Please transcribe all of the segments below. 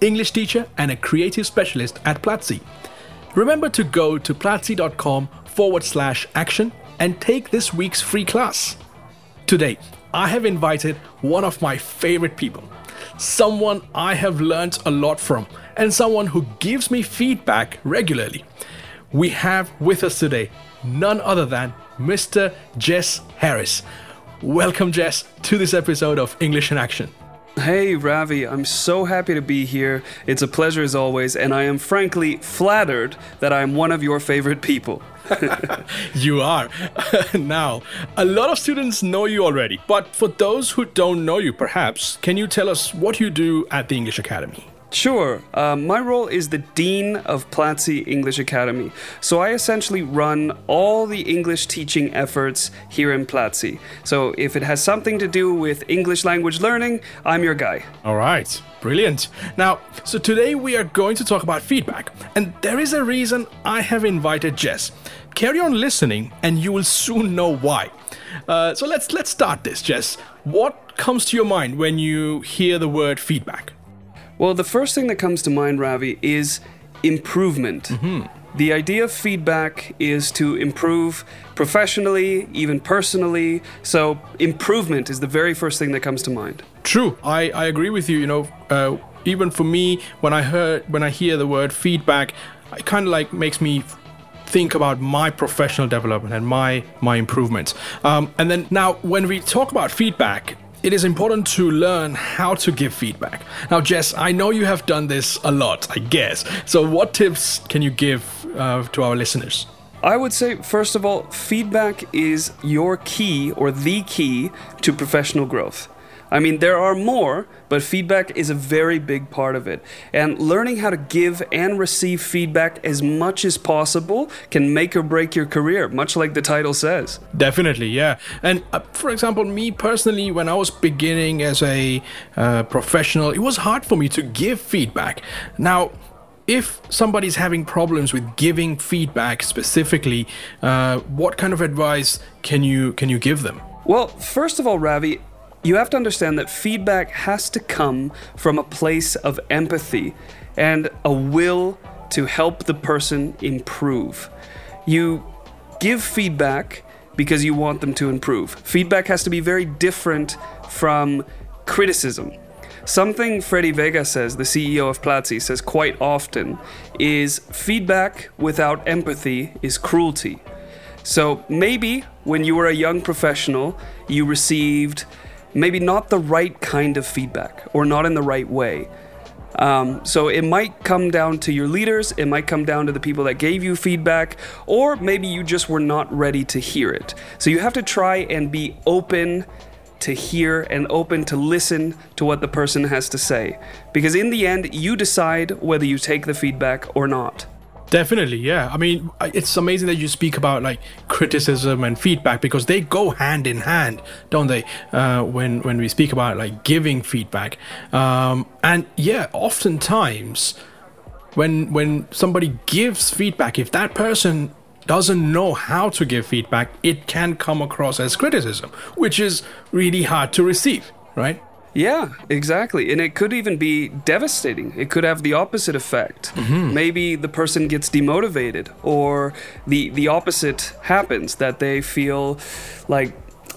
English teacher and a creative specialist at Platzi. Remember to go to platzi.com forward slash action and take this week's free class. Today, I have invited one of my favorite people, someone I have learned a lot from, and someone who gives me feedback regularly. We have with us today none other than Mr. Jess Harris. Welcome, Jess, to this episode of English in Action. Hey, Ravi, I'm so happy to be here. It's a pleasure as always, and I am frankly flattered that I'm one of your favorite people. you are. now, a lot of students know you already, but for those who don't know you, perhaps, can you tell us what you do at the English Academy? Sure. Uh, my role is the Dean of Platzi English Academy. So I essentially run all the English teaching efforts here in Platzi. So if it has something to do with English language learning, I'm your guy. All right. Brilliant. Now, so today we are going to talk about feedback. And there is a reason I have invited Jess. Carry on listening and you will soon know why. Uh, so let's let's start this, Jess. What comes to your mind when you hear the word feedback? Well, the first thing that comes to mind, Ravi, is improvement. Mm-hmm. The idea of feedback is to improve professionally, even personally. So, improvement is the very first thing that comes to mind. True, I, I agree with you. You know, uh, even for me, when I heard when I hear the word feedback, it kind of like makes me think about my professional development and my my improvements. Um, and then now, when we talk about feedback, it is important to learn how to give feedback. Now, Jess, I know you have done this a lot, I guess. So, what tips can you give uh, to our listeners? I would say, first of all, feedback is your key or the key to professional growth. I mean, there are more, but feedback is a very big part of it. And learning how to give and receive feedback as much as possible can make or break your career, much like the title says. Definitely, yeah. And uh, for example, me personally, when I was beginning as a uh, professional, it was hard for me to give feedback. Now, if somebody's having problems with giving feedback specifically, uh, what kind of advice can you can you give them? Well, first of all, Ravi, you have to understand that feedback has to come from a place of empathy and a will to help the person improve. You give feedback because you want them to improve. Feedback has to be very different from criticism. Something Freddy Vega says, the CEO of Platzi, says quite often is feedback without empathy is cruelty. So maybe when you were a young professional, you received maybe not the right kind of feedback or not in the right way. Um, so it might come down to your leaders, it might come down to the people that gave you feedback, or maybe you just were not ready to hear it. So you have to try and be open to hear and open to listen to what the person has to say. Because in the end, you decide whether you take the feedback or not. Definitely, yeah. I mean, it's amazing that you speak about like criticism and feedback because they go hand in hand, don't they? Uh, when when we speak about like giving feedback, um, and yeah, oftentimes when when somebody gives feedback, if that person doesn't know how to give feedback, it can come across as criticism, which is really hard to receive, right? Yeah, exactly. And it could even be devastating. It could have the opposite effect. Mm-hmm. Maybe the person gets demotivated or the the opposite happens that they feel like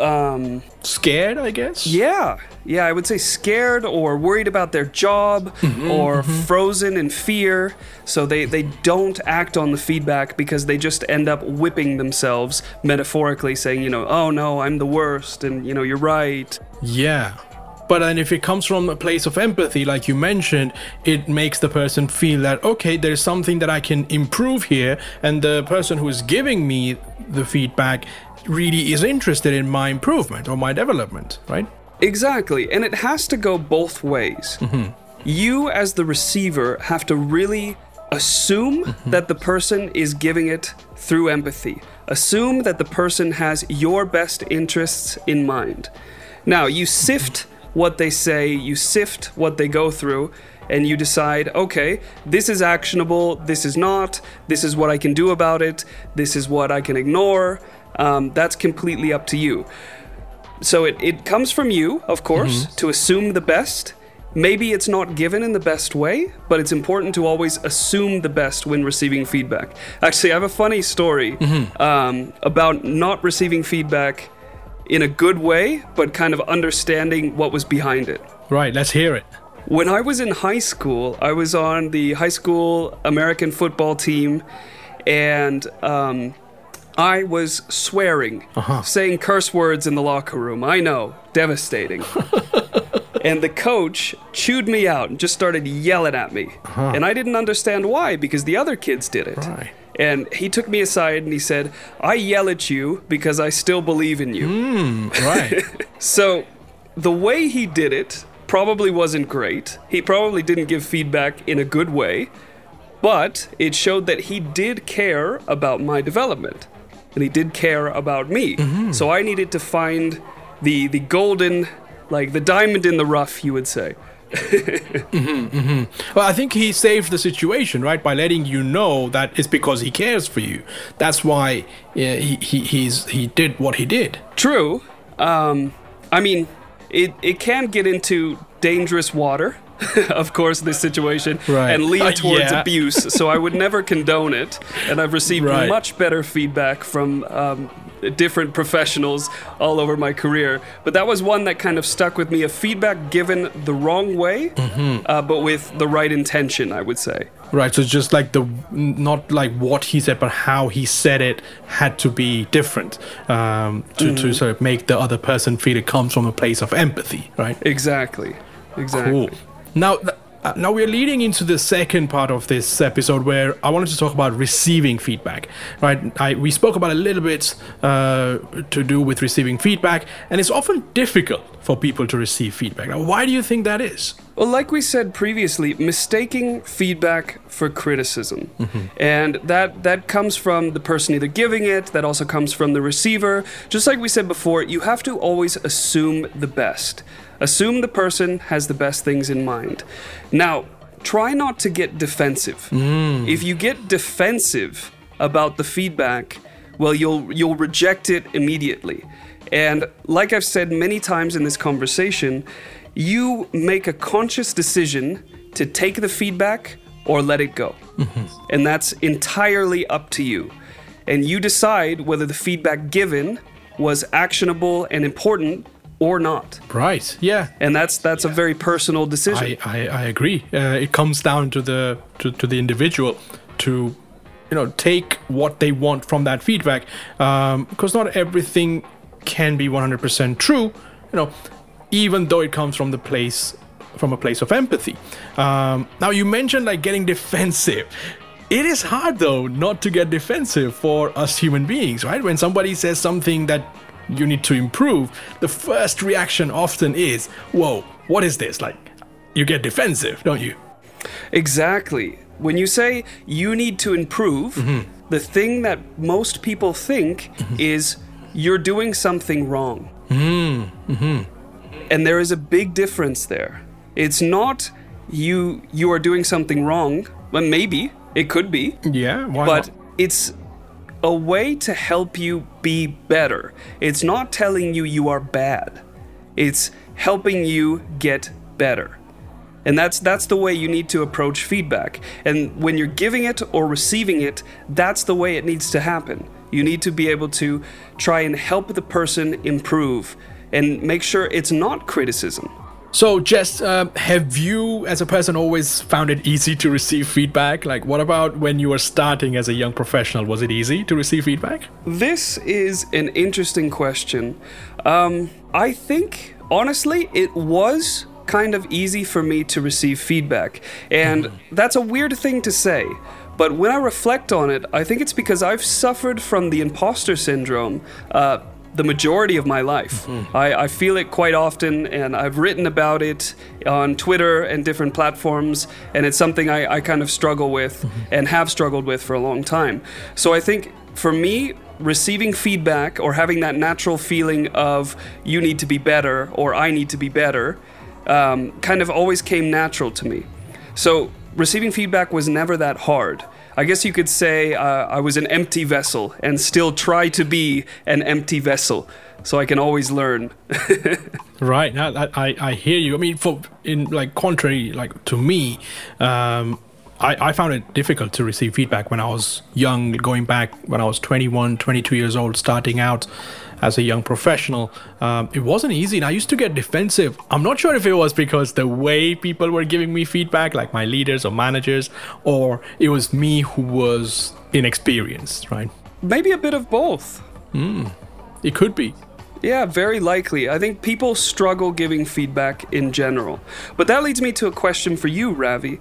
um, scared, I guess. Yeah. Yeah, I would say scared or worried about their job mm-hmm, or mm-hmm. frozen in fear. So they, they don't act on the feedback because they just end up whipping themselves, metaphorically saying, you know, oh no, I'm the worst and, you know, you're right. Yeah. But then if it comes from a place of empathy, like you mentioned, it makes the person feel that, okay, there's something that I can improve here. And the person who is giving me the feedback really is interested in my improvement or my development, right? Exactly. And it has to go both ways. Mm-hmm. You, as the receiver, have to really assume that the person is giving it through empathy. Assume that the person has your best interests in mind. Now, you sift what they say, you sift what they go through, and you decide, okay, this is actionable, this is not, this is what I can do about it, this is what I can ignore. Um, that's completely up to you. So it, it comes from you, of course, to assume the best. Maybe it's not given in the best way, but it's important to always assume the best when receiving feedback. Actually, I have a funny story um, about not receiving feedback in a good way, but kind of understanding what was behind it. Right, let's hear it. When I was in high school, I was on the high school American football team, and um, I was swearing, saying curse words in the locker room. I know, devastating. and the coach chewed me out and just started yelling at me. And I didn't understand why, because the other kids did it. Right. And he took me aside and he said, I yell at you because I still believe in you. Hmm, right. So the way he did it probably wasn't great. He probably didn't give feedback in a good way, but it showed that he did care about my development and he did care about me. Mm-hmm. So I needed to find the the golden like the diamond in the rough, you would say. Well, I think he saved the situation, right, by letting you know that it's because he cares for you. That's why yeah, he, he he's he did what he did. True. Um, I mean, it, it can get into dangerous water, of course, this situation, Right. and lead Uh, towards yeah. abuse. So I would never condone it. And I've received Right. much better feedback from um, different professionals all over my career. But that was one that kind of stuck with me a feedback given the wrong way, Mm-hmm. uh, but with the right intention, I would say. Right, so just like the not like what he said, but how he said it had to be different um, to to sort of make the other person feel it comes from a place of empathy, right? Exactly. Exactly. Cool. Now, th- uh, now we're leading into the second part of this episode where I wanted to talk about receiving feedback. Right, I, we spoke about a little bit uh, to do with receiving feedback, and it's often difficult for people to receive feedback. Now, why do you think that is? Well, like we said previously, mistaking feedback for criticism, and that that comes from the person either giving it. That also comes from the receiver. Just like we said before, you have to always assume the best. Assume the person has the best things in mind. Now, try not to get defensive. Mm. If you get defensive about the feedback, well, you'll you'll reject it immediately. And like I've said many times in this conversation, you make a conscious decision to take the feedback or let it go. Mm-hmm. And that's entirely up to you. And you decide whether the feedback given was actionable and important or not. Right. Yeah. And that's that's a very personal decision. I, I, I agree. Uh, it comes down to the to, to the individual to you know take what they want from that feedback because not everything can be 100% true. You know, even though it comes from the place from a place of empathy. Um, now you mentioned like getting defensive. It is hard though not to get defensive for us human beings, right? When somebody says something that you need to improve, the first reaction often is, "Whoa, what is this?" Like you get defensive, don't you? Exactly. When you say you need to improve, mm-hmm. the thing that most people think mm-hmm. is you're doing something wrong. Mm-hmm. And there is a big difference there. It's not you you are doing something wrong. Well, maybe it could be, Yeah, why but not? it's a way to help you be better. It's not telling you you are bad. It's helping you get better. And that's that's the way you need to approach feedback. And when you're giving it or receiving it, that's the way it needs to happen. You need to be able to try and help the person improve and make sure it's not criticism. So, Jess, um, have you, as a person, always found it easy to receive feedback? Like, what about when you were starting as a young professional? Was it easy to receive feedback? This is an interesting question. Um, I think, honestly, it was kind of easy for me to receive feedback. And that's a weird thing to say. But when I reflect on it, I think it's because I've suffered from the imposter syndrome uh, the majority of my life. I, I feel it quite often, and I've written about it on Twitter and different platforms, and it's something I, I kind of struggle with and have struggled with for a long time. So I think for me, receiving feedback or having that natural feeling of you need to be better or I need to be better um, kind of always came natural to me. So receiving feedback was never that hard. I guess you could say uh, I was an empty vessel and still try to be an empty vessel so I can always learn. Right. Now I, I, hear you. I mean, for in like contrary, like to me, um, I, I found it difficult to receive feedback when I was young, going back when I was 21, 22 years old, starting out as a young professional. Um, it wasn't easy, and I used to get defensive. I'm not sure if it was because the way people were giving me feedback, like my leaders or managers, or it was me who was inexperienced, right? Maybe a bit of both. It could be. Yeah, very likely. I think people struggle giving feedback in general. But that leads me to a question for you, Ravi.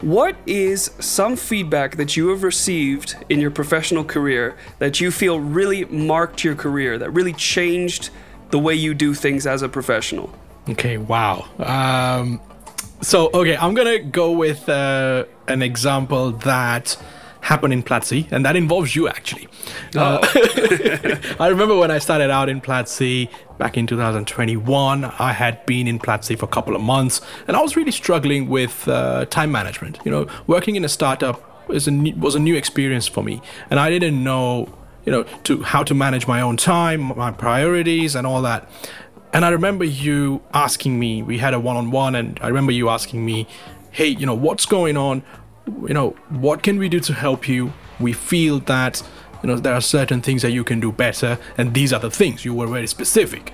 What is some feedback that you have received in your professional career that you feel really marked your career, that really changed the way you do things as a professional? Okay, wow. Um, so, okay, I'm gonna go with uh, an example that happened in Platzi, and that involves you actually. Uh, I remember when I started out in Platzi back in 2021, I had been in Platzi for a couple of months, and I was really struggling with uh, time management. You know, working in a startup is a new, was a new experience for me, and I didn't know, you know, to how to manage my own time, my priorities, and all that. And I remember you asking me, we had a one on one, and I remember you asking me, hey, you know, what's going on? You know, what can we do to help you? We feel that, you know, there are certain things that you can do better, and these are the things. You were very specific.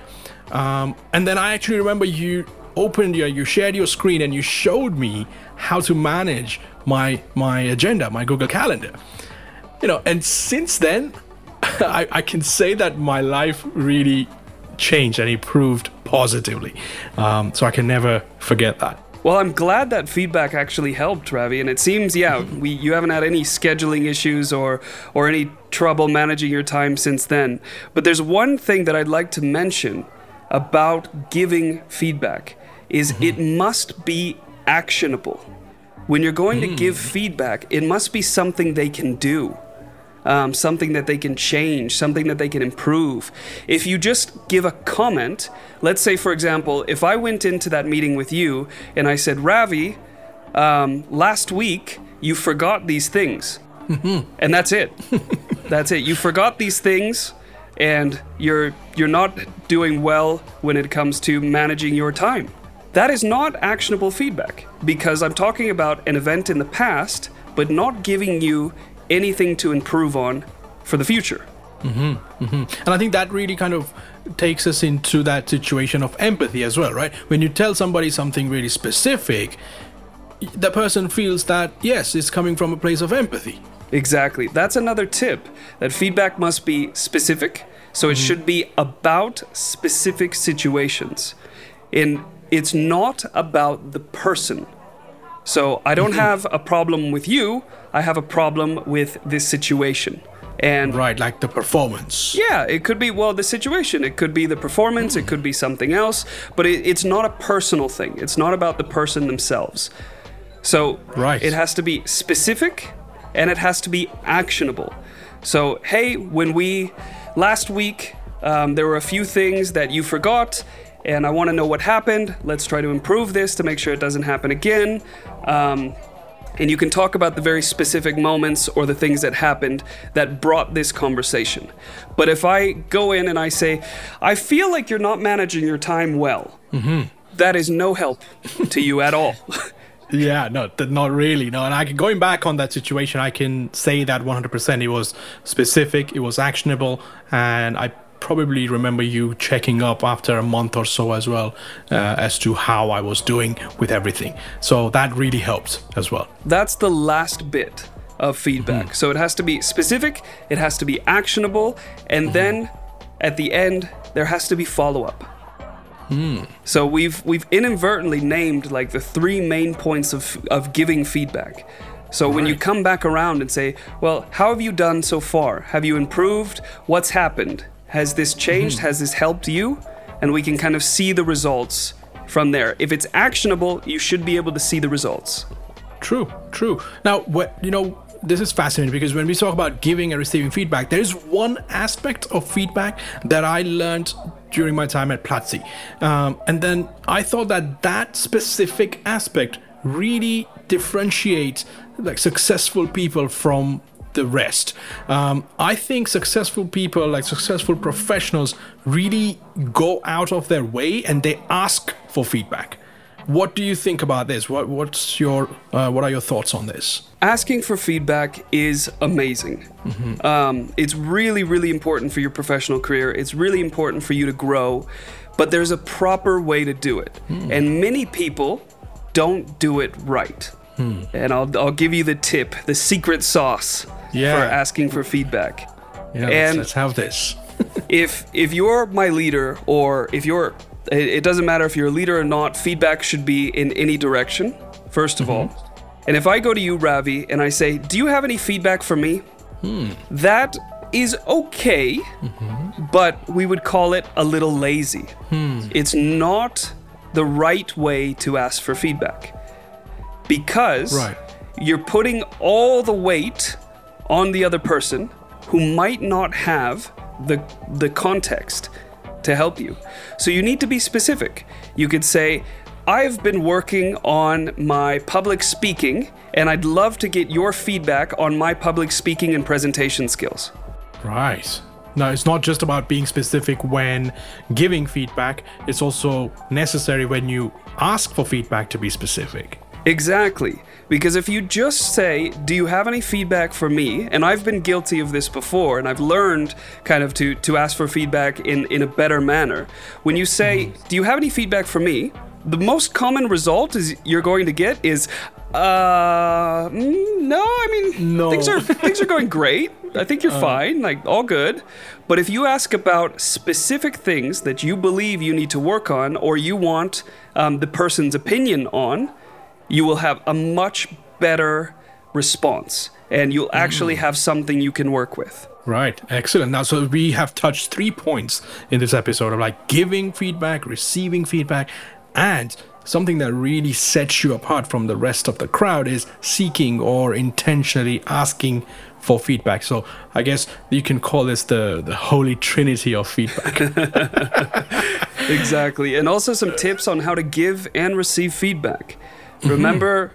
Um, and then I actually remember you opened your, you shared your screen, and you showed me how to manage my my agenda, my Google Calendar. You know, and since then, I, I can say that my life really changed and improved positively. Um, so I can never forget that. Well, I'm glad that feedback actually helped, Ravi. And it seems, yeah, mm-hmm. we you haven't had any scheduling issues or or any trouble managing your time since then. But there's one thing that I'd like to mention about giving feedback is mm-hmm. it must be actionable. When you're going to give mm. feedback, it must be something they can do. Um, something that they can change, something that they can improve. If you just give a comment, let's say, for example, if I went into that meeting with you and I said, Ravi, um, last week you forgot these things. and that's it. that's it. You forgot these things and you're you're not doing well when it comes to managing your time. That is not actionable feedback because I'm talking about an event in the past but not giving you anything to improve on for the future. Mm-hmm, mm-hmm. And I think that really kind of takes us into that situation of empathy as well, right? When you tell somebody something really specific, the person feels that, yes, it's coming from a place of empathy. Exactly. That's another tip that feedback must be specific. So it mm-hmm. should be about specific situations. And it's not about the person. So I don't have a problem with you, I have a problem with this situation. And Right, like the performance. yeah, it could be, well, the situation. It could be the performance. It could be something else. But it, it's not a personal thing. It's not about the person themselves. So Right. it has to be specific and it has to be actionable. So, hey, when we, last week, um, there were a few things that you forgot and I want to know what happened. Let's try to improve this to make sure it doesn't happen again. Um, and you can talk about the very specific moments or the things that happened that brought this conversation. But if I go in and I say, I feel like you're not managing your time well, that is no help to you at all. Yeah, no, not really. No, and I can, going back on that situation, I can say that 100%. It was specific, it was actionable, and I probably remember you checking up after a month or so as well uh, as to how I was doing with everything. So that really helped as well. That's the last bit of feedback. Mm-hmm. So it has to be specific, it has to be actionable, and mm-hmm. then at the end, there has to be follow up. Hmm. So we've we've inadvertently named like the three main points of of giving feedback. So when you come back around and say, "Well, how have you done so far? Have you improved? What's happened? Has this changed? Has this helped you? And we can kind of see the results from there. If it's actionable, you should be able to see the results. True, true. Now, what you know, this is fascinating because when we talk about giving and receiving feedback, there is one aspect of feedback that I learned during my time at Platzi, um, and then I thought that that specific aspect really differentiates like successful people from the rest. Um, I think successful people, like successful professionals, really go out of their way and they ask for feedback. What do you think about this? What, what's your uh, what are your thoughts on this? Asking for feedback is amazing. Um, it's really, really important for your professional career. It's really important for you to grow, but there's a proper way to do it, and many people don't do it right. And I'll, I'll give you the tip, the secret sauce Yeah. for asking for feedback. Yeah, let's, And- let's have this. if if you're my leader or if you're it, it doesn't matter if you're a leader or not feedback should be in any direction first of all and if i go to you ravi and i say do you have any feedback for me that is okay but we would call it a little lazy it's not the right way to ask for feedback because Right. you're putting all the weight on the other person who might not have the the context to help you. So you need to be specific. You could say, "I've been working on my public speaking and I'd love to get your feedback on my public speaking and presentation skills." Right. No, it's not just about being specific when giving feedback, it's also necessary when you ask for feedback to be specific. Exactly. Because if you just say, Do you have any feedback for me? And I've been guilty of this before, and I've learned kind of to, to ask for feedback in, in a better manner. When you say, Do you have any feedback for me? The most common result is you're going to get is, uh, mm, no, I mean, No. things are things are going great. I think you're fine, like all good. But if you ask about specific things that you believe you need to work on, or you want um, the person's opinion on, you will have a much better response, and you'll mm. actually have something you can work with. Right, excellent. Now, so we have touched three points in this episode of like giving feedback, receiving feedback, and something that really sets you apart from the rest of the crowd is seeking or intentionally asking for feedback. So I guess you can call this the, the holy trinity of feedback. Exactly. And also some tips on how to give and receive feedback. Mm-hmm. Remember,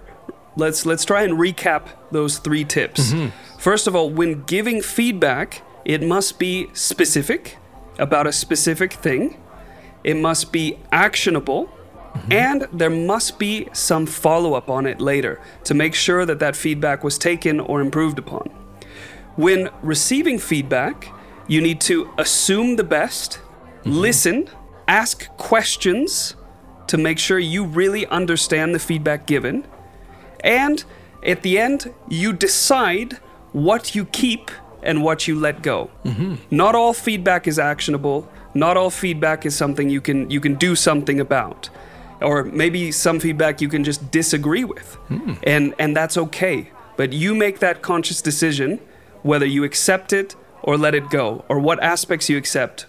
let's let's try and recap those three tips. Mm-hmm. First of all, when giving feedback, it must be specific about a specific thing. It must be actionable. Mm-hmm. And there must be some follow up on it later to make sure that that feedback was taken or improved upon. When receiving feedback, you need to assume the best, listen, ask questions to make sure you really understand the feedback given, and at the end, you decide what you keep and what you let go. Mm-hmm. Not all feedback is actionable. Not all feedback is something you can you can do something about. Or maybe some feedback you can just disagree with. Hmm. And and that's okay. But you make that conscious decision whether you accept it or let it go, or what aspects you accept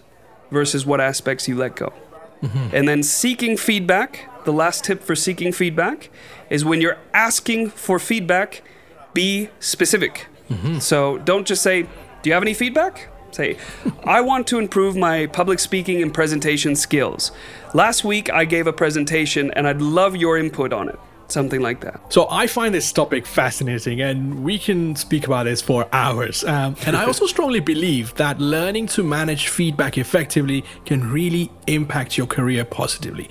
versus what aspects you let go. Mm-hmm. And then seeking feedback, the last tip for seeking feedback is when you're asking for feedback, be specific. Mm-hmm. So don't just say, Do you have any feedback? Say, I want to improve my public speaking and presentation skills. Last week I gave a presentation and I'd love your input on it. Something like that. So I find this topic fascinating, and we can speak about this for hours. Um, and I also strongly believe that learning to manage feedback effectively can really impact your career positively.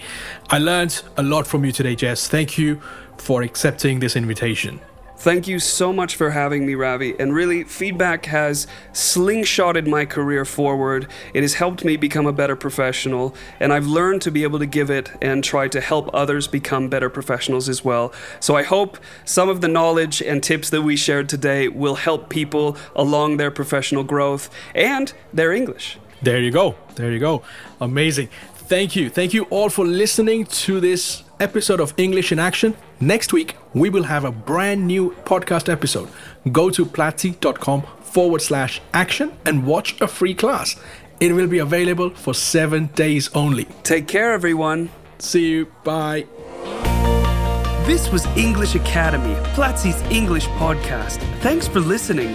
I learned a lot from you today, Jess. Thank you for accepting this invitation. Thank you so much for having me, Ravi. And really, feedback has slingshotted my career forward. It has helped me become a better professional, and I've learned to be able to give it and try to help others become better professionals as well. So I hope some of the knowledge and tips that we shared today will help people along their professional growth and their English. There you go. There you go. Amazing. Thank you. Thank you all for listening to this episode of English in Action. Next week, we will have a brand new podcast episode. Go to platzi.com forward slash action and watch a free class. It will be available for seven days only. Take care, everyone. See you. Bye. This was English Academy, Platzi's English podcast. Thanks for listening.